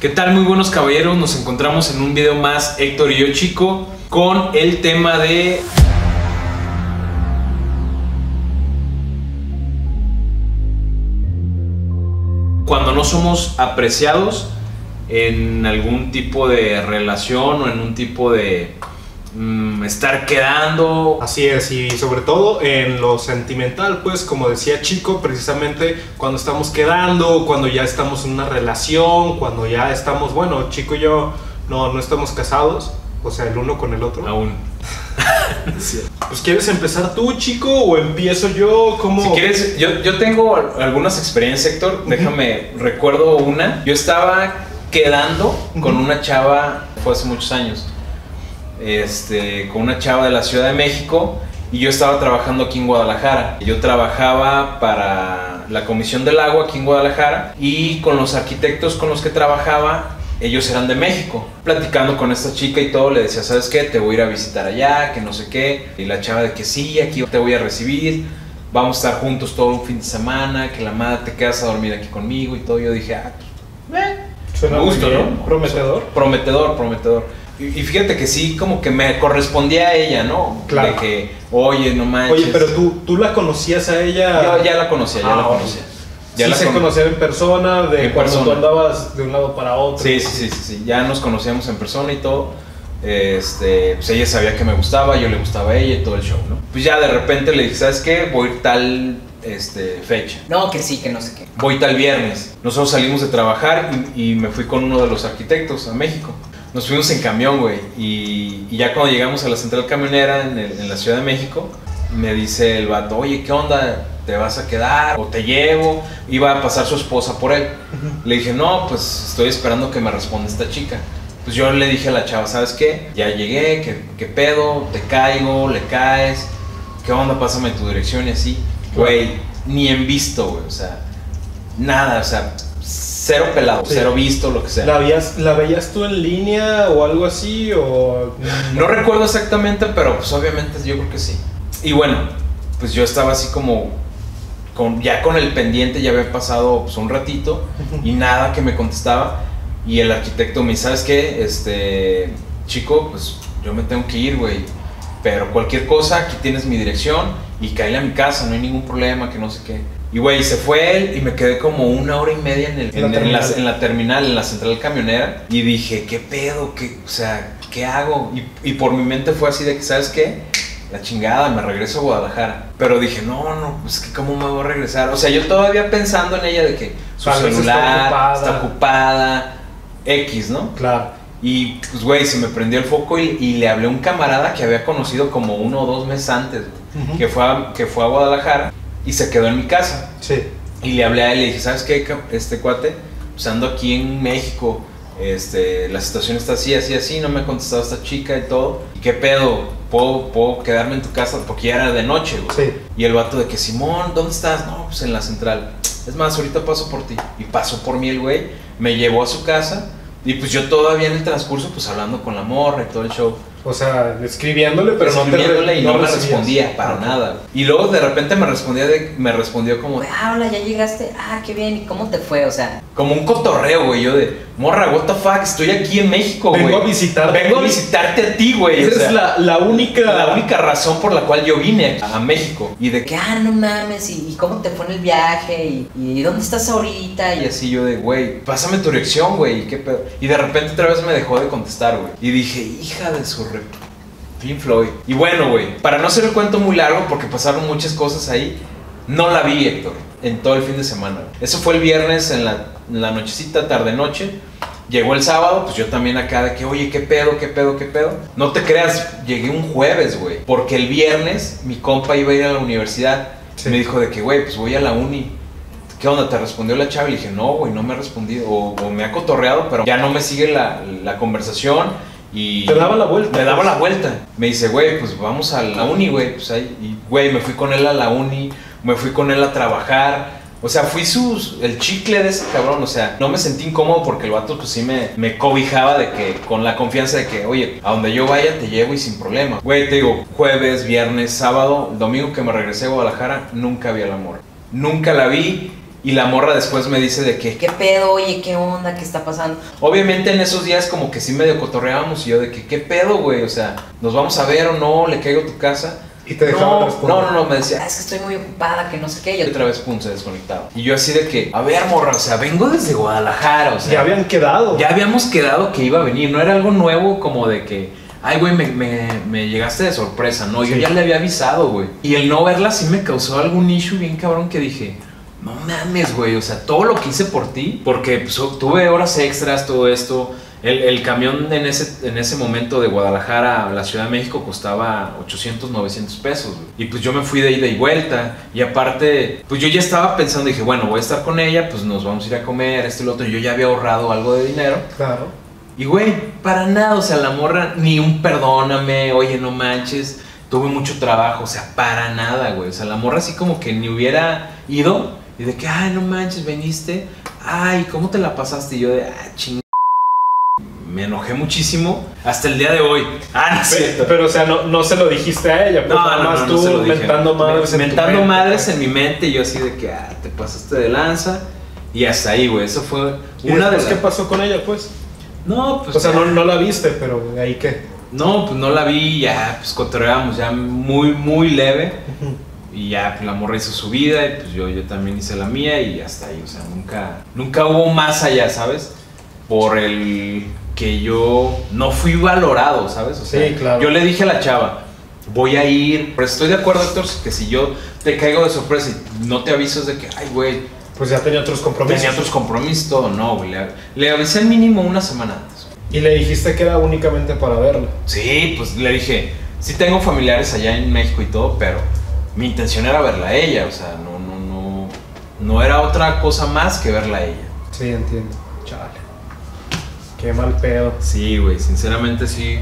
¿Qué tal? Muy buenos caballeros, nos encontramos en un video más Héctor y yo chico con el tema de cuando no somos apreciados en algún tipo de relación o en un tipo de mm, estar quedando. Así es, y sobre todo en lo sentimental, pues como decía Chico, precisamente cuando estamos quedando, cuando ya estamos en una relación, cuando ya estamos, bueno, Chico y yo no, no estamos casados, o sea, el uno con el otro. Aún. Pues quieres empezar tú, Chico, o empiezo yo, ¿cómo? Si quieres, yo, yo tengo algunas experiencias, Héctor. Déjame, recuerdo una. Yo estaba quedando con una chava, fue hace muchos años, este, con una chava de la Ciudad de México y yo estaba trabajando aquí en Guadalajara. Yo trabajaba para la Comisión del Agua aquí en Guadalajara y con los arquitectos con los que trabajaba, ellos eran de México. Platicando con esta chica y todo, le decía, ¿sabes qué? Te voy a ir a visitar allá, que no sé qué. Y la chava de que sí, aquí te voy a recibir. Vamos a estar juntos todo un fin de semana, que la madre te quedas a dormir aquí conmigo y todo. Yo dije, ah, pues, eh, Suena bien, ¿no? Prometedor. Prometedor, prometedor. Y, fíjate que sí, como que me correspondía a ella, ¿no? Claro. De que, oye, no manches. Oye, pero tú, tú la conocías a ella. Yo ya la conocía, ya Ah, la órale. conocía. Ya sí la se con- conocieron en persona, de En cuando tú andabas de un lado para otro. Sí, sí, sí, sí, sí. Ya nos conocíamos en persona y todo. Este, pues ella sabía que me gustaba, yo le gustaba a ella y todo el show, ¿no? Pues ya de repente le dije, ¿sabes qué? Voy a ir tal este, fecha. No, que sí, que no sé qué. Voy tal viernes. Nosotros salimos de trabajar y, y me fui con uno de los arquitectos a México. Nos fuimos en camión, güey. Y, y ya cuando llegamos a la central camionera en, el- en la Ciudad de México, me dice el vato, oye, ¿qué onda? ¿Te vas a quedar? ¿O te llevo? Iba a pasar su esposa por él. Le dije, no, pues estoy esperando que me responda esta chica. Pues yo le dije a la chava, ¿sabes qué? Ya llegué, ¿qué, qué pedo? ¿Te caigo? ¿Le caes? ¿Qué onda? Pásame tu dirección y así. Güey, ni en visto, güey. O sea, nada, o sea, cero pelado, Sí. cero visto, lo que sea. ¿La, veías, ¿La veías tú en línea o algo así? O... No recuerdo exactamente, pero pues obviamente yo creo que sí. Y bueno, pues yo estaba así como con, ya con el pendiente, ya había pasado pues, un ratito y nada que me contestaba. Y el arquitecto me dice, ¿sabes qué? Este, chico, pues yo me tengo que ir, güey. Pero cualquier cosa, aquí tienes mi dirección y caíle a mi casa, no hay ningún problema, que no sé qué. Y güey, se fue él y me quedé como una hora y media en, el- En la en- la, terminal. en la terminal, en la central camionera. Y dije, ¿qué pedo? ¿Qué, o sea, ¿qué hago? Y, y por mi mente fue así de que, ¿sabes qué? La chingada, me regreso a Guadalajara. Pero dije, no, no, pues que cómo me voy a regresar. O sea, yo todavía pensando en ella de que su Tal vez está celular ocupada. está ocupada, X, ¿no? Claro. Y pues, güey, se me prendió el foco y, y le hablé a un camarada que había conocido como uno o dos meses antes, güey, Ujú. que, fue a, que fue a Guadalajara y se quedó en mi casa. Sí. Y le hablé a él y le dije, ¿sabes qué, este cuate? Pues ando aquí en México, este, la situación está así, así, así, no me ha contestado esta chica y todo. ¿Y qué pedo? ¿Puedo, puedo quedarme en tu casa? Porque ya era de noche, güey. Sí. Y el vato de que, Simón, ¿dónde estás? No, pues en la central. Es más, ahorita paso por ti. Y pasó por mí el güey, me llevó a su casa. Y pues yo todavía en el transcurso, pues hablando con la morra y todo el show. O sea, escribiéndole, pero no te escribiéndole y no, me recibías. respondía para Ah, nada. Y luego de repente me respondía, de, me respondió como, Ah, hola, ya llegaste. Ah, qué bien. ¿Y cómo te fue? O sea, como un cotorreo, güey. Yo de, morra, what the fuck, estoy aquí en México, güey. Vengo a visitarte. Vengo a visitarte a ti, güey. o Esa sea, es la, la única. la única razón por la cual yo vine a México. Y de que, ah, no mames. ¿Y, y cómo te fue en el viaje? ¿Y, y dónde estás ahorita? Y Y así yo de, güey, pásame tu dirección, güey, ¿qué pedo? Y de repente otra vez me dejó de contestar, güey. Y dije, hija de su re... Pink Floyd. Y bueno, güey, para no hacer el cuento muy largo, porque pasaron muchas cosas ahí, no la vi, Héctor, en todo el fin de semana. Eso fue el viernes en la, en la nochecita, tarde-noche. Llegó el sábado, pues yo también acá de que, oye, ¿qué pedo, qué pedo, qué pedo? No te creas, llegué un jueves, güey. Porque el viernes mi compa iba a ir a la universidad. Sí. Me dijo de que, güey, pues voy a la uni. ¿Qué onda? ¿Te respondió la chava? Y dije, no, güey, no me ha respondido. O, o me ha cotorreado, pero ya no me sigue la, la conversación. Y Te daba la vuelta, Me daba pues. la vuelta. Me dice, güey, pues vamos a la uni, güey. Pues ahí, y, güey, me fui con él a la uni, me fui con él a trabajar. O sea, fui sus, el chicle de ese cabrón. O sea, no me sentí incómodo porque el vato, pues sí me, me cobijaba de que, con la confianza de que, oye, a donde yo vaya te llevo y sin problema. Güey, te digo, jueves, viernes, sábado, el domingo que me regresé a Guadalajara, nunca vi al amor. Nunca la vi. Y la morra después me dice de que, ¿Qué pedo? Oye, ¿qué onda? ¿Qué está pasando? obviamente en esos días como que sí medio cotorreábamos y yo de que, ¿qué pedo, güey? O sea, ¿nos vamos a ver o no? ¿Le caigo a tu casa? Y te dejaban No, no, no, no, me Ah, decía, es que estoy muy ocupada, que no sé qué. y otra vez, pum, se desconectaba. Y yo así de que, a ver, morra, o sea, vengo desde Guadalajara, o sea. Ya habían quedado. Ya habíamos quedado que iba a venir, no era algo nuevo como de que, ay, güey, me, me- me llegaste de sorpresa. No, yo ya le había avisado, güey. Y el no verla sí me causó algún issue bien cabrón que dije, no mames, güey, o sea, todo lo que hice por ti, porque pues, tuve horas extras, todo esto. El, el camión en ese, en ese momento de Guadalajara a la Ciudad de México costaba 800, 900 pesos. güey. Y pues yo me fui de ida y vuelta. Y aparte, pues yo ya estaba pensando, dije, bueno, voy a estar con ella, pues nos vamos a ir a comer, esto y lo otro. Y yo ya había ahorrado algo de dinero. Claro. Y güey, para nada, o sea, la morra ni un perdóname, oye, no manches, tuve mucho trabajo, o sea, para nada, güey. O sea, la morra así como que ni hubiera ido y de que, ay, no manches, veniste, ay, ¿cómo te la pasaste? Y yo de, ah, ching. Me enojé muchísimo hasta el día de hoy. Ah, no es Pero, cierto. pero, o sea, no, no se lo dijiste a ella, pues No, nada no, más no, tú se lo mentando madres en Mentando madres en mi mente y yo así de que, ah, te pasaste de lanza. Y hasta ahí, güey, eso fue ¿Y una de las... qué pasó con ella, pues? No, pues... o sea, ya. no, no la viste, pero ahí qué. No, pues no la vi, ya pues cotorreamos ya muy, muy leve. Y ya la morra hizo su vida y pues yo, yo también hice la mía y hasta ahí. O sea, nunca, nunca hubo más allá, ¿sabes? Por el que yo no fui valorado, ¿sabes? O sea, Sí, claro. yo le dije a la chava, voy a ir, pero estoy de acuerdo, Héctor, que si yo te caigo de sorpresa y no te aviso es de que, ay, güey, Pues ya tenía otros compromisos. tenía otros compromisos, todo, no, güey. Le, le avisé mínimo una semana antes. Y le dijiste que era únicamente para verla. Sí, pues le dije, sí tengo familiares allá en México y todo, pero mi intención era verla a ella, o sea, no, no, no, no era otra cosa más que verla a ella. Sí, entiendo. Chale. Qué mal pedo. Sí, güey, sinceramente sí,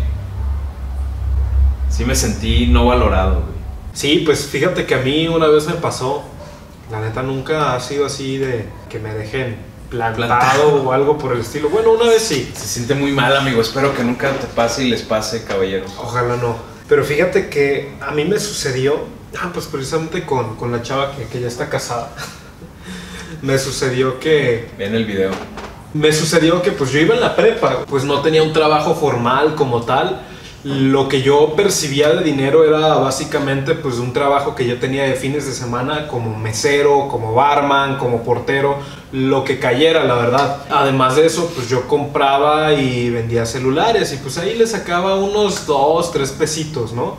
sí me sentí no valorado, güey. Sí, pues fíjate que a mí una vez me pasó. La neta nunca ha sido así de que me dejen plantado, Plantado. o algo por el estilo. Bueno, una vez sí. Se siente muy mal, amigo, espero que nunca te pase y les pase, caballeros. Ojalá no. Pero fíjate que a mí me sucedió, ah, pues precisamente con, con la chava que, que ya está casada. me sucedió que Ven el video. me sucedió que pues yo iba en la prepa, pues no tenía un trabajo formal como tal. Lo que yo percibía de dinero era básicamente pues un trabajo que yo tenía de fines de semana como mesero, como barman, como portero, lo que cayera, la verdad. Además de eso, pues yo compraba y vendía celulares y pues ahí le sacaba unos dos, tres pesitos, ¿no?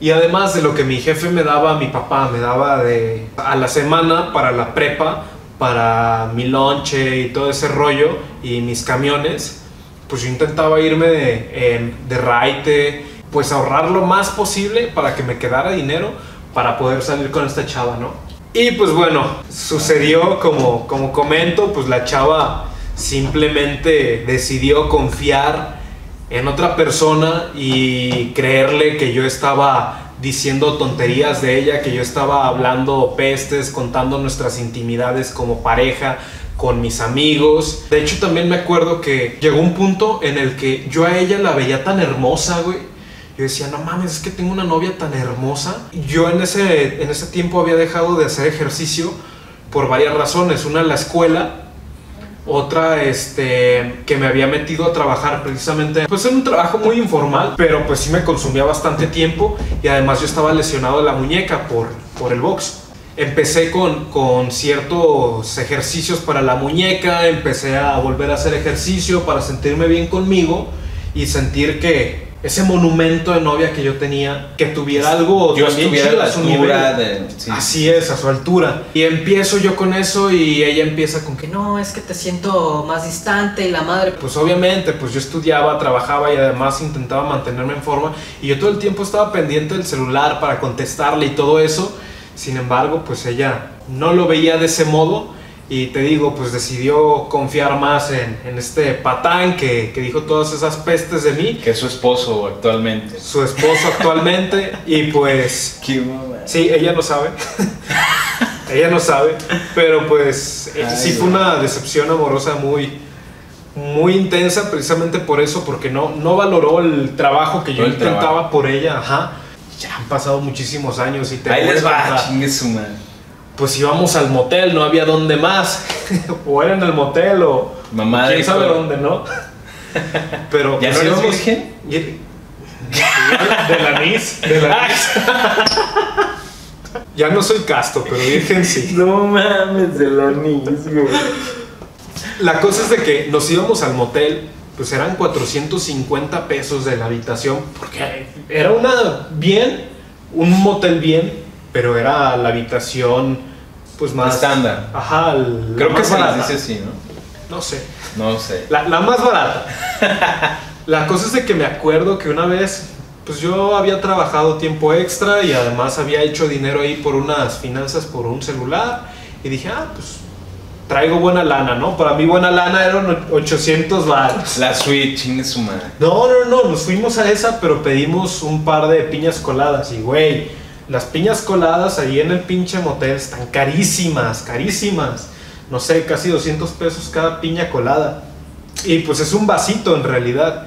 Y además de lo que mi jefe me daba, mi papá me daba de a la semana para la prepa, para mi lonche y todo ese rollo y mis camiones, pues yo intentaba irme de, eh, de raite, pues ahorrar lo más posible para que me quedara dinero para poder salir con esta chava, ¿no? Y pues bueno, sucedió como, como comento, pues la chava simplemente decidió confiar en otra persona y creerle que yo estaba diciendo tonterías de ella, que yo estaba hablando pestes, contando nuestras intimidades como pareja, con mis amigos. De hecho, también me acuerdo que llegó un punto en el que yo a ella la veía tan hermosa, güey. Yo decía, no mames, es que tengo una novia tan hermosa. Yo en ese, en ese tiempo había dejado de hacer ejercicio por varias razones. Una, la escuela, otra, este, que me había metido a trabajar precisamente, pues en un trabajo muy informal, pero pues sí me consumía bastante tiempo y además yo estaba lesionado de la muñeca por, por el box. Empecé con, con ciertos ejercicios para la muñeca, empecé a volver a hacer ejercicio para sentirme bien conmigo y sentir que ese monumento de novia que yo tenía, que tuviera algo Yo también estuviera a chido la a su altura nivel. de... sí. Así es, a su altura. Y empiezo yo con eso y ella empieza con que Que no, es que te siento más distante y la madre. pues obviamente, pues yo estudiaba, trabajaba y además intentaba mantenerme en forma y yo todo el tiempo estaba pendiente del celular para contestarle y todo eso. Sin embargo, pues ella no lo veía de ese modo y te digo, pues decidió confiar más en, en este patán que, que dijo todas esas pestes de mí, Que es su esposo actualmente. su esposo actualmente y pues Qué. Sí, ella no sabe. ella no sabe. Pero pues eh, Ay, sí fue una decepción amorosa muy, muy intensa precisamente por eso, porque no, no valoró el trabajo que yo Todo el intentaba trabajo. por ella. Ajá. Ya han pasado muchísimos años y te Ahí les va, chingue su madre. Pues íbamos al motel, no había dónde más. o era en el motel o Mamá quién sabe dónde, ¿no? Pero ¿Ya no eres íbamos- virgen? y- De la anís, de la anís. Ya no soy casto, pero virgen sí. No mames, de la anís, güey. La cosa es de que nos íbamos al motel, pues eran 450 pesos de la habitación, porque era una bien, un motel bien, pero era la habitación pues más Estándar. Ajá, la Creo que se barata. dice así, ¿no? No sé. No sé. La, la más barata. la cosa es de que me acuerdo que una vez, pues yo había trabajado tiempo extra y además había hecho dinero ahí por unas finanzas por un celular. Y dije, ah, pues traigo buena lana, ¿no? Para mí buena lana eran 800 baros. La suite, chingue su madre. No, no, no, nos fuimos a esa, pero pedimos un par de piñas coladas. Y, güey, las piñas coladas ahí en el pinche motel están carísimas, carísimas. No sé, casi 200 pesos cada piña colada. Y pues es un vasito en realidad.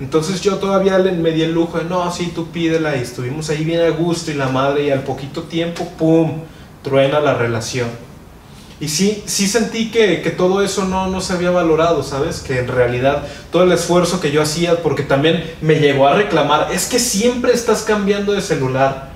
Entonces yo todavía le- me di el lujo de, no, sí, tú pídela. Y estuvimos ahí bien a gusto y la madre, y al poquito tiempo, ¡pum!, truena la relación. Y sí, sí sentí que, que todo eso no, no se había valorado, ¿sabes? Que en realidad todo el esfuerzo que yo hacía, porque también me llegó a reclamar, es que siempre estás cambiando de celular,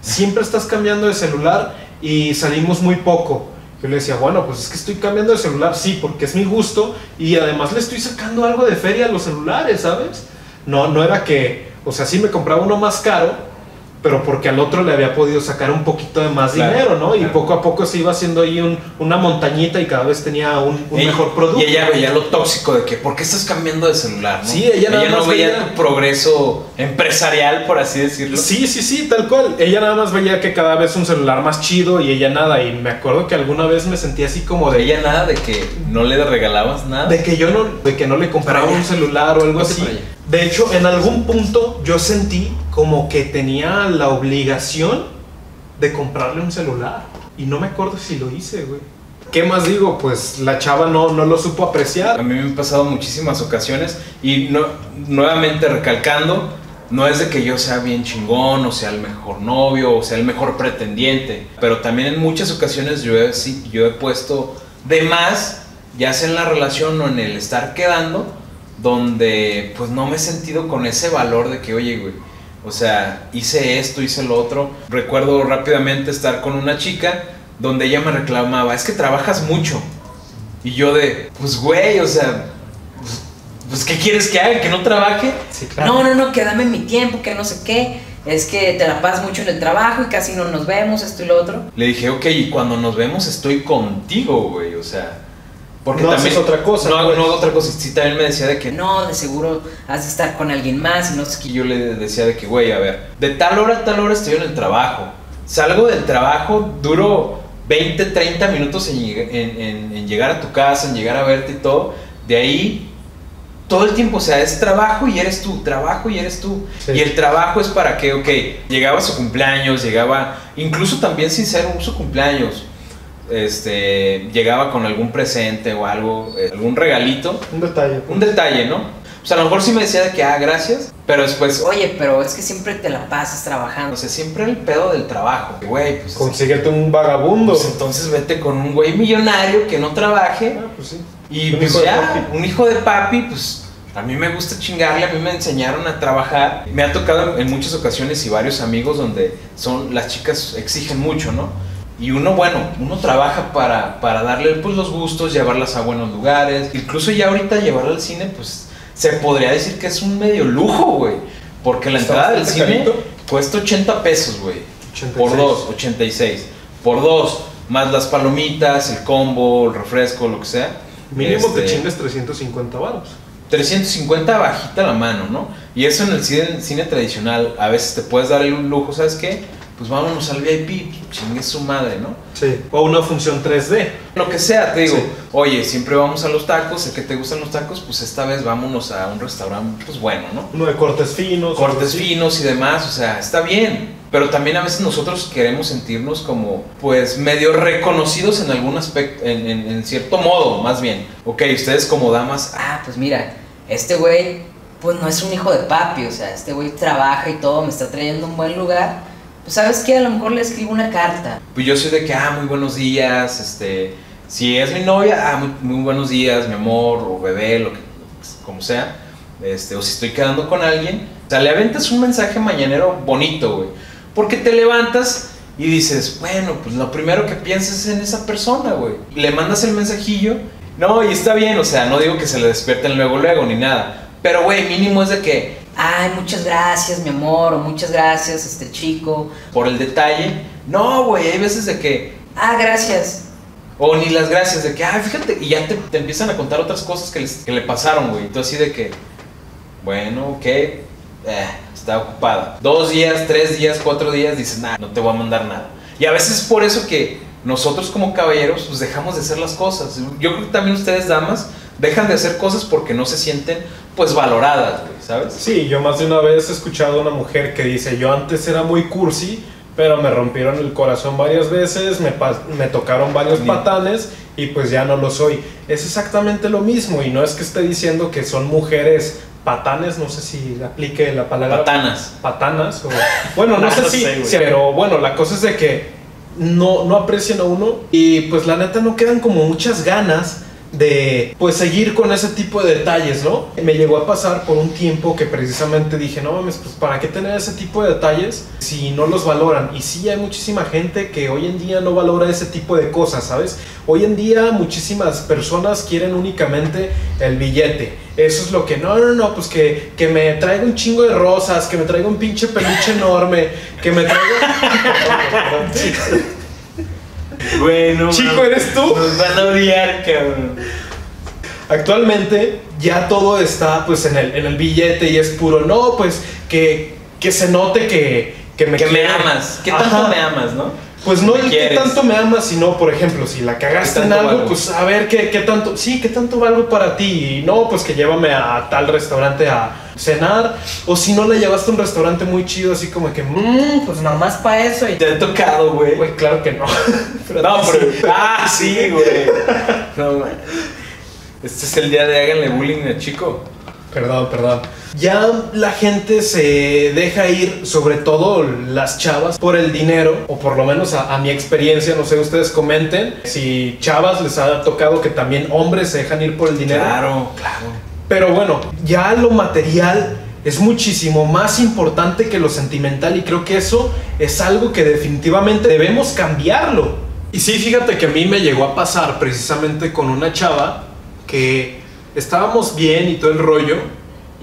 siempre estás cambiando de celular y salimos muy poco. Yo le decía, bueno, pues es que estoy cambiando de celular, sí, porque es mi gusto y además le estoy sacando algo de feria a los celulares, ¿sabes? No, no era que, o sea, sí me compraba uno más caro, pero porque al otro le había podido sacar un poquito de más Claro, dinero, ¿no? Y poco a poco se iba haciendo ahí un- una montañita y cada vez tenía un, un Ella- mejor producto. Y ella veía lo tóxico de que, ¿por qué estás cambiando de celular? ¿no? Sí, ella nada no más veía veía- tu progreso empresarial, por así decirlo. Sí, sí, sí, tal cual. Ella nada más veía que cada vez un celular más chido y ella nada. Y me acuerdo que alguna vez me sentí así como de, Ella nada de que no le regalabas nada. de que yo no, de que no le compraba un celular o algo así. De hecho, en algún punto yo sentí como que tenía la obligación de comprarle un celular. Y no me acuerdo si lo hice, güey. ¿Qué más digo? Pues la chava no, no lo supo A apreciar. mí me han pasado muchísimas ocasiones y no, nuevamente recalcando, no es de que yo sea bien chingón o sea el mejor novio o sea el mejor pretendiente, pero también en muchas ocasiones yo he, sí, yo he puesto de más, ya sea en la relación o en el estar quedando, donde pues no me he sentido con ese valor de que, oye, güey, o sea, hice esto, hice lo otro. Recuerdo rápidamente estar con una chica donde ella me reclamaba, es que trabajas mucho. Y yo de, pues güey, o sea, pues, pues, ¿qué quieres que haga? ¿Que no trabaje? Sí, No, no, no, que dame mi tiempo, que no sé qué. Es que te la pasas mucho en el trabajo y casi no nos vemos, esto y lo otro. Le dije, ok, y cuando nos vemos estoy contigo, güey, o sea. Porque No también. haces otra cosa, No, pues. no hago otra cosa. Sí, también me decía de que no. De seguro has de estar con alguien más y no sé qué. Yo le decía de que, güey, a ver, de tal hora a tal hora estoy en el trabajo. Salgo del trabajo, duro 20, 30 minutos en, en- en- en llegar a tu casa, en llegar a verte y todo. De ahí, todo el tiempo, o sea, es trabajo y eres tú, trabajo y eres tú. Sí. Y el trabajo es para que, ok, llegaba su cumpleaños, llegaba, incluso también sin ser un su cumpleaños, este, llegaba con algún presente o algo, eh, algún regalito, Un detalle. un detalle, ¿no? O sea, a lo mejor sí me decía de que, ah, gracias, pero después, Oye, pero es que siempre te la pasas trabajando. o sea, siempre el pedo del trabajo, güey, pues, Consíguete un vagabundo. pues entonces vete con un güey millonario que no trabaje Ah, pues sí. y Un pues hijo ya, un hijo de papi, pues a mí me gusta chingarle, a mí me enseñaron a trabajar. Me ha tocado en muchas ocasiones y varios amigos donde son las chicas exigen mucho, ¿no? Y uno, bueno, uno trabaja para, para darle pues los gustos, llevarlas a buenos lugares. Incluso ya ahorita llevarla al cine, pues se podría decir que es un medio lujo, güey. Porque la entrada del cine carito. cuesta 80 pesos, güey. 86. Por dos, 86. Por dos, más las palomitas, el combo, el refresco, lo que sea. Mínimo te Este, chingas 350 varos. 350 bajita la mano, ¿no? Y eso en el cine, cine tradicional, a veces te puedes dar el lujo, ¿sabes qué? Pues vámonos al VIP, chingue su madre, ¿no? Sí. O una función 3D. Lo que sea, te digo, Sí. oye, siempre vamos a los tacos, sé que te gustan los tacos, pues esta vez vámonos a un restaurante, pues bueno, ¿no? Uno de cortes finos. cortes finos y demás, o sea, está bien. Pero también a veces nosotros queremos sentirnos como, pues, medio reconocidos en algún aspecto, en, en- en cierto modo, más bien. Ok, ustedes como damas, Ah, pues mira, este güey, pues no es un hijo de papi, o sea, este güey trabaja y todo, me está trayendo a un buen lugar pues sabes que a lo mejor le escribo una carta. Pues yo soy de que, ah, muy buenos días, este, si es mi novia, ah, muy, buenos días, mi amor, o bebé, lo que, como sea, este, o si estoy quedando con alguien, o sea, le aventas un mensaje mañanero bonito, güey, porque te levantas y dices, bueno, pues lo primero que piensas es en esa persona, güey, le mandas el mensajillo, no, y está bien, o sea, no digo que se le despierten luego, luego, ni nada, pero, güey, mínimo es de que, Ay, muchas gracias, mi amor, o muchas gracias, este chico. por el detalle, no, güey, hay veces de que, Ah, gracias. O ni las gracias de que, ah, fíjate, y ya te, te empiezan a contar otras cosas que, les- que le pasaron, güey. Y tú así de que, bueno, ok, eh, está ocupada. Dos días, tres días, cuatro días, dices, nah, no te voy a mandar nada. Y a veces es por eso que nosotros como caballeros, pues dejamos de hacer las cosas. Yo creo que también ustedes, damas, dejan de hacer cosas porque no se sienten, pues, valoradas, güey, ¿sabes? Sí, yo más de una vez he escuchado a una mujer que dice, yo antes era muy cursi, pero me rompieron el corazón varias veces, me, me tocaron varios Bien. patanes y pues ya no lo soy. Es exactamente lo mismo y no es que esté diciendo que son mujeres patanes, no sé si aplique la palabra Patanas. patanas o bueno, no No sé si- pero bueno, la cosa es de que no, no aprecian a uno y pues la neta no quedan como muchas ganas de pues seguir con ese tipo de detalles, ¿no? Me llegó a pasar por un tiempo que precisamente dije, no mames, pues para qué tener ese tipo de detalles si no los valoran. Y sí hay muchísima gente que hoy en día no valora ese tipo de cosas, ¿sabes? Hoy en día muchísimas personas quieren únicamente el billete. Eso es lo que, no, no, no, pues que, que me traiga un chingo de rosas, que me traiga un pinche peluche enorme, que me traiga... Bueno, Chico, ¿eres tú? Nos van a odiar, cabrón. Actualmente ya todo está pues en el, en el billete y es puro, no, pues que, que se note que, que me Que me amas. ¿Qué tanto Ajá. me amas, no? Pues no el que quieres. tanto me amas, sino, por ejemplo, si la cagaste ¿Qué en algo, valgo? pues a ver qué, qué tanto, sí, qué tanto valgo para ti. Y no, pues que llévame a tal restaurante a cenar. O si no la llevaste a un restaurante muy chido, así como que, mmm, pues nomás para eso. Y Te ha tocado, güey. güey, claro que no. Pero No, sí. pero. Ah, sí, güey. No, man. Este es el día de háganle bullying al chico. Perdón, perdón. Ya la gente se deja ir, sobre todo las chavas, por el dinero, o por lo menos a, a mi experiencia, no sé, ustedes comenten si chavas les ha tocado que también hombres se dejan ir por el dinero. Claro, claro. Pero bueno, ya lo material es muchísimo más importante que lo sentimental y creo que eso es algo que definitivamente debemos cambiarlo. Y sí, fíjate que a mí me llegó a pasar precisamente con una chava que estábamos bien y todo el rollo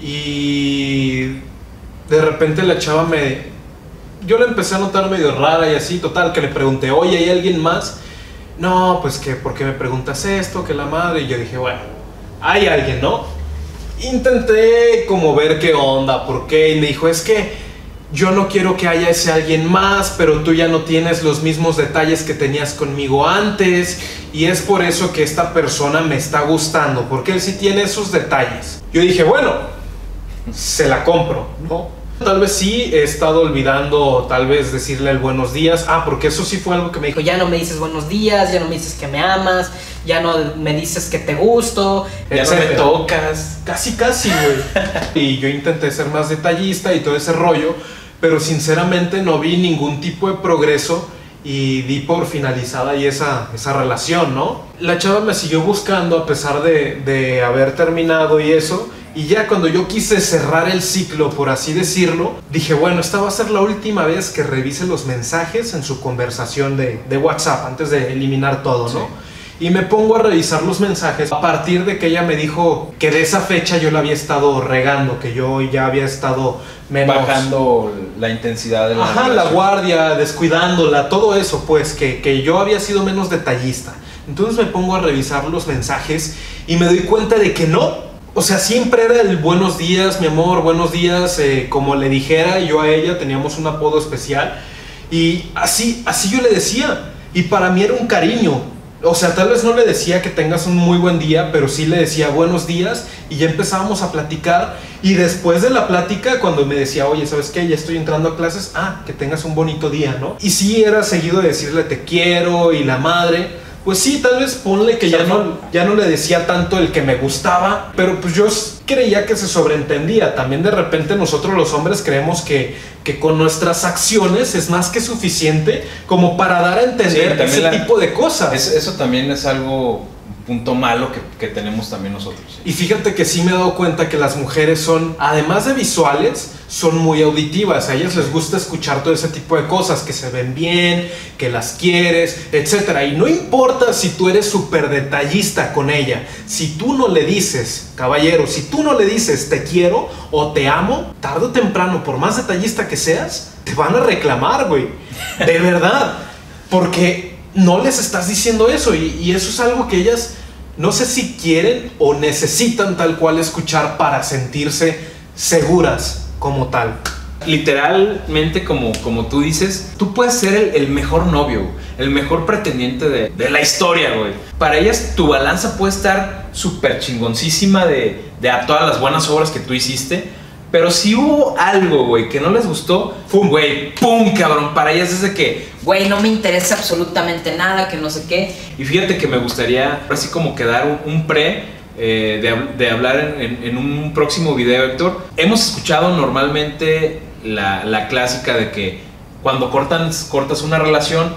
y de repente la chava me... Yo la empecé a notar medio rara y así, total, que le pregunté, oye, ¿hay alguien más? No, pues que, ¿por qué me preguntas esto? Que la madre. Y yo dije, bueno, hay alguien, ¿no? Intenté como ver qué onda, por qué. Y me dijo, es que yo no quiero que haya ese alguien más, pero tú ya no tienes los mismos detalles que tenías conmigo antes. Y es por eso que esta persona me está gustando, porque él sí tiene esos detalles. Yo dije, bueno, se la compro, ¿no? Tal vez sí he estado olvidando, tal vez decirle el buenos días. Ah, porque eso sí fue algo que me dijo. ya no me dices buenos días, ya no me dices que me amas, ya no me dices que te gusto. Ya no me tocas. Casi, casi, güey. y yo intenté ser más detallista y todo ese rollo, pero sinceramente no vi ningún tipo de progreso y di por finalizada ahí esa, esa relación, ¿no? La chava me siguió buscando a pesar de, de haber terminado y eso. Y ya cuando yo quise cerrar el ciclo, por así decirlo, dije, bueno, esta va a ser la última vez que revise los mensajes en su conversación de, de WhatsApp antes de eliminar todo, ¿no? Y me pongo a revisar los mensajes a partir de que ella me dijo que de esa fecha yo la había estado regando, que yo ya había estado menos... Bajando la intensidad de la. Ajá, la guardia, descuidándola, todo eso, pues, que, que yo había sido menos detallista. Entonces me pongo a revisar los mensajes y me doy cuenta de que no. O sea, siempre era el buenos días, mi amor, buenos días, eh, como le dijera yo a ella, teníamos un apodo especial. Y así, así yo le decía. Y para mí era un cariño. O sea, tal vez no le decía que tengas un muy buen día, pero sí le decía buenos días y ya empezábamos a platicar. Y después de la plática, cuando me decía, oye, ¿sabes qué? Ya estoy entrando a clases, ah, que tengas un bonito día, ¿no? Y sí era seguido de decirle te quiero y la madre, pues sí, tal vez ponle que ya no, ya no le decía tanto el que me gustaba, pero pues yo creía que se sobreentendía. También de repente nosotros los hombres creemos que, que con nuestras acciones es más que suficiente como para dar a entender ese la- tipo de cosas. Es- eso también es algo, punto malo que, que tenemos también nosotros. Y fíjate que sí me he dado cuenta que las mujeres son, además de visuales, son muy auditivas. A ellas les gusta escuchar todo ese tipo de cosas, que se ven bien, que las quieres, etc. Y no importa si tú eres súper detallista con ella, si tú no le dices, caballero, si tú no le dices te quiero o te amo, tarde o temprano, por más detallista que seas, te van a reclamar, güey. De verdad. Porque no les estás diciendo eso y, eso es algo que ellas no sé si quieren o necesitan tal cual escuchar para sentirse seguras como tal. Literalmente, como, como tú dices, tú puedes ser el, el mejor novio, el mejor pretendiente de, de la historia, güey. Para ellas, tu balanza puede estar súper chingoncísima de, de a todas las buenas obras que tú hiciste. Pero si hubo algo, güey, que no les gustó, ¡pum, güey! ¡Pum, cabrón! Para ellas es de que, Güey, no me interesa absolutamente nada, que no sé qué. Y fíjate que me gustaría así como quedar un, un pre eh, de, hab- de hablar en, un próximo video, Héctor. Hemos escuchado normalmente la, clásica de que cuando cortas una relación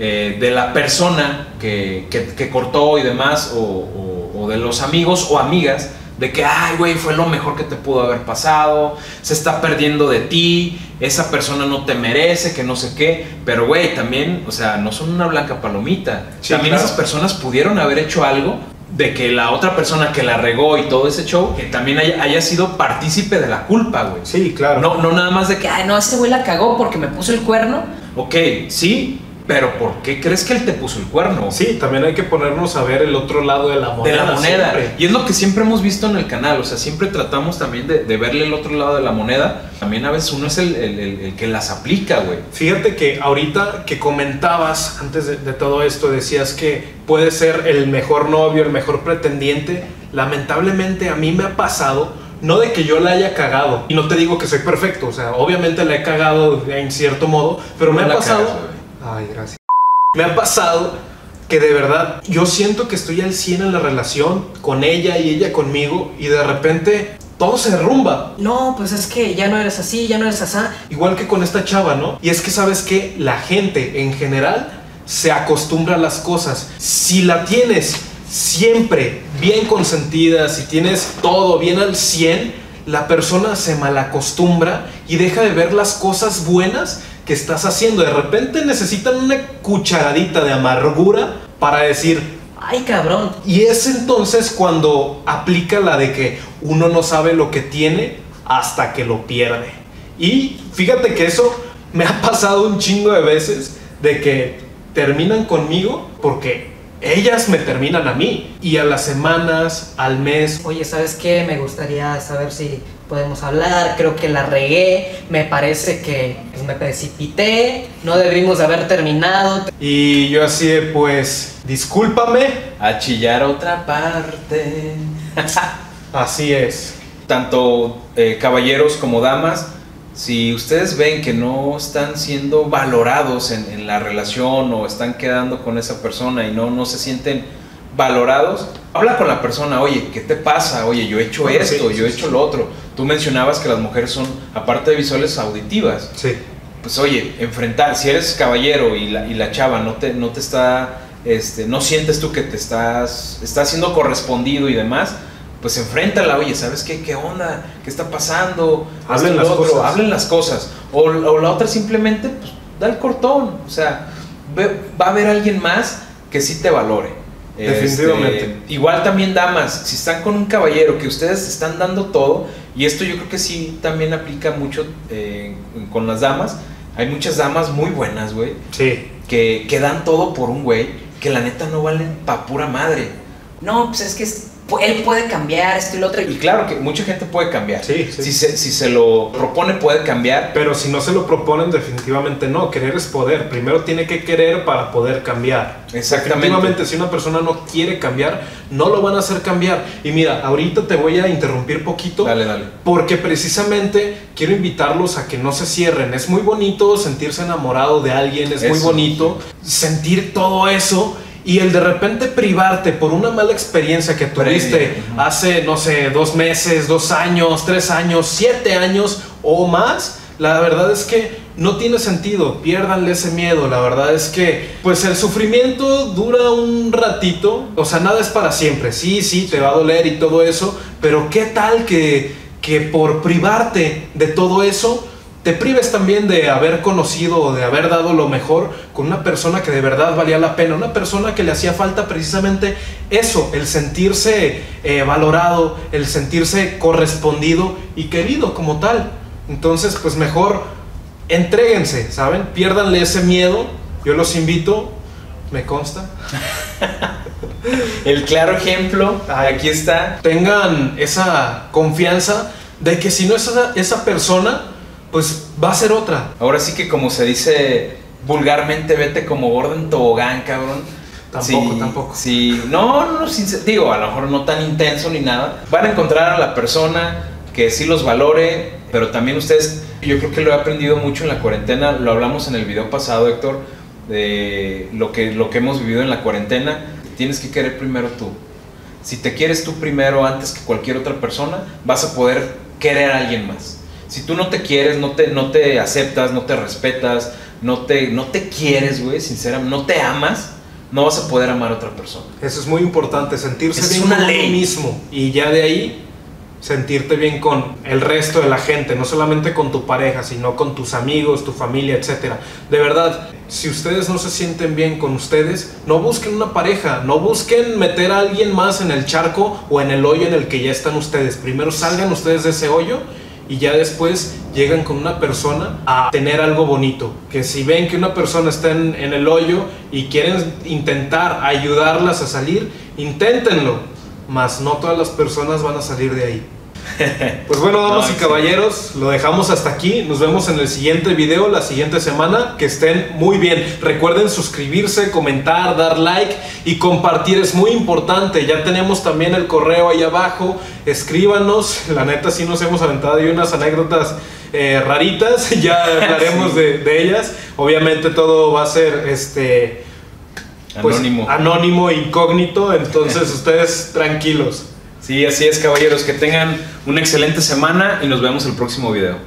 eh, de la persona que, que- cortó y demás, o- o de los amigos o amigas, de que, ay, güey, fue lo mejor que te pudo haber pasado, se está perdiendo de ti, esa persona no te merece, que no sé qué, pero, güey, también, o sea, no son una blanca palomita. Sí, también claro. esas personas pudieron haber hecho algo de que la otra persona que la regó y todo ese show, que también haya, haya sido partícipe de la culpa, güey. Sí, claro. No, no nada más de que, ay, no, ese güey la cagó porque me puso el cuerno. ok, sí, pero ¿por qué crees que él te puso el cuerno? Sí, también hay que ponernos a ver el otro lado de la moneda. de la moneda. siempre. Y es lo que siempre hemos visto en el canal, o sea, siempre tratamos también de, de verle el otro lado de la moneda. También a veces uno es el, el- el- el que las aplica, güey. Fíjate que ahorita que comentabas, antes de, de todo esto, decías que puede ser el mejor novio, el mejor pretendiente. Lamentablemente a mí me ha pasado, no de que yo la haya cagado, y no te digo que soy perfecto, o sea, obviamente la he cagado en cierto modo, pero me ha pasado... cagas. Ay, gracias. Me ha pasado que de verdad yo siento que estoy al 100 en la relación con ella y ella conmigo, y de repente todo se derrumba. No, pues es que ya no eres así, ya no eres así. Igual que con esta chava, ¿no? Y es que sabes que la gente en general se acostumbra a las cosas. Si la tienes siempre bien consentida, si tienes todo bien al 100, la persona se malacostumbra y deja de ver las cosas buenas que estás haciendo. De repente necesitan una cucharadita de amargura para decir, Ay, cabrón. y es entonces cuando aplica la de que uno no sabe lo que tiene hasta que lo pierde. Y fíjate que eso me ha pasado un chingo de veces de que terminan conmigo porque ellas me terminan a mí. Y a las semanas, al mes, Oye, ¿sabes qué? Me gustaría saber si podemos hablar. Creo que la regué. Me parece que pues, me precipité. No debimos de haber terminado. y yo así de pues, discúlpame, A chillar a otra parte. así es. Tanto eh, caballeros como damas, si ustedes ven que no están siendo valorados en, en la relación o están quedando con esa persona y no, no se sienten valorados, habla con la persona, oye, ¿qué te pasa? Oye, yo he hecho Bueno, esto, sí, yo he hecho sí. lo otro. Tú mencionabas que las mujeres son, aparte de visuales, auditivas. Sí. Pues oye, enfrentar, si eres caballero y la, y la chava no te, no te está, este, no sientes tú que te estás, estás siendo correspondido y demás, pues enfréntala, oye, ¿sabes qué? ¿Qué onda? ¿Qué está pasando? Hablen las otro, cosas. Hablen las cosas. O, o la otra simplemente, pues, da el cortón. O sea, ve- va a haber alguien más que sí te valore. Definitivamente. Este, igual también damas, si están con un caballero que ustedes están dando todo, y esto yo creo que sí también aplica mucho eh, con las damas, hay muchas damas muy buenas, güey, Sí. que, que dan todo por un güey, que la neta no valen pa' pura madre. No, pues es que es- él puede cambiar esto y lo otro. Y claro que mucha gente puede cambiar. Sí, sí. Si, se, si se lo propone puede cambiar. Pero si no se lo proponen, definitivamente no. Querer es poder. Primero tiene que querer para poder cambiar. Exactamente. Definitivamente, si una persona no quiere cambiar, no lo van a hacer cambiar. Y mira, ahorita te voy a interrumpir poquito. Dale, dale. Porque precisamente quiero invitarlos a que no se cierren. Es muy bonito sentirse enamorado de alguien, es muy Eso. bonito sentir todo eso Y el de repente privarte por una mala experiencia que tuviste Previa, hace, no sé, dos meses, dos años, tres años, siete años o más, la verdad es que no tiene sentido. Piérdanle ese miedo. La verdad es que, pues el sufrimiento dura un ratito. O sea, nada es para siempre. Sí, sí, te va a doler y todo eso. Pero ¿qué tal que, que por privarte de todo eso te prives también de haber conocido o de haber dado lo mejor con una persona que de verdad valía la pena, una persona que le hacía falta precisamente eso, el sentirse eh, valorado, el sentirse correspondido y querido como tal. Entonces, pues mejor entréguense, ¿saben? Piérdanle ese miedo, yo los invito, me consta, El claro ejemplo, aquí está. tengan esa confianza de que si no es esa, esa persona, pues va a ser otra. Ahora sí que como se dice vulgarmente, vete como gordo en tobogán, cabrón. Tampoco, Sí, tampoco. Sí, no, no, sin- digo, a lo mejor no tan intenso ni nada. Van a encontrar a la persona que sí los valore, pero también ustedes, yo creo que lo he aprendido mucho en la cuarentena, lo hablamos en el video pasado, Héctor, de lo que, lo que hemos vivido en la cuarentena. Tienes que querer primero tú. Si te quieres tú primero antes que cualquier otra persona, vas a poder querer a alguien más. Si tú no te quieres, no te, no te aceptas, no te respetas, no te, no te quieres, güey, sinceramente, no te amas, no vas a poder amar a otra persona. Eso es muy importante, sentirse Es bien una con uno ley. mismo y ya de ahí sentirte bien con el resto de la gente, no solamente con tu pareja, sino con tus amigos, tu familia, etcétera. De verdad, si ustedes no se sienten bien con ustedes, no busquen una pareja, no busquen meter a alguien más en el charco o en el hoyo en el que ya están ustedes. Primero salgan ustedes de ese hoyo y ya después llegan con una persona a tener algo bonito. Que si ven que una persona está en, el hoyo y quieren intentar ayudarlas a salir, inténtenlo. Mas no todas las personas van a salir de ahí. Pues bueno, damas No, y sí. caballeros, lo dejamos hasta aquí. Nos vemos en el siguiente video, la siguiente semana. Que estén muy bien. Recuerden suscribirse, comentar, dar like y compartir. Es muy importante. Ya tenemos también el correo ahí abajo. Escríbanos. La neta, sí nos hemos aventado y unas anécdotas eh, raritas. Ya hablaremos Sí. de, de ellas. Obviamente todo va a ser este. pues, Anónimo. anónimo, incógnito. Entonces ustedes tranquilos. Sí, así es, caballeros. Que tengan una excelente semana y nos vemos el próximo video.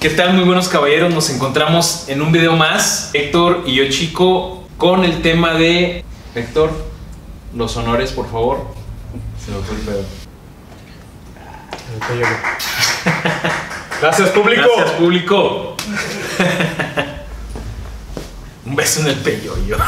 ¿Qué tal, muy buenos caballeros? Nos encontramos en un video más, Héctor y yo, chico, con el tema de. Héctor, los honores, por favor. Se me fue el pedo. Gracias, público. Gracias, público. Un beso en el peyoyo.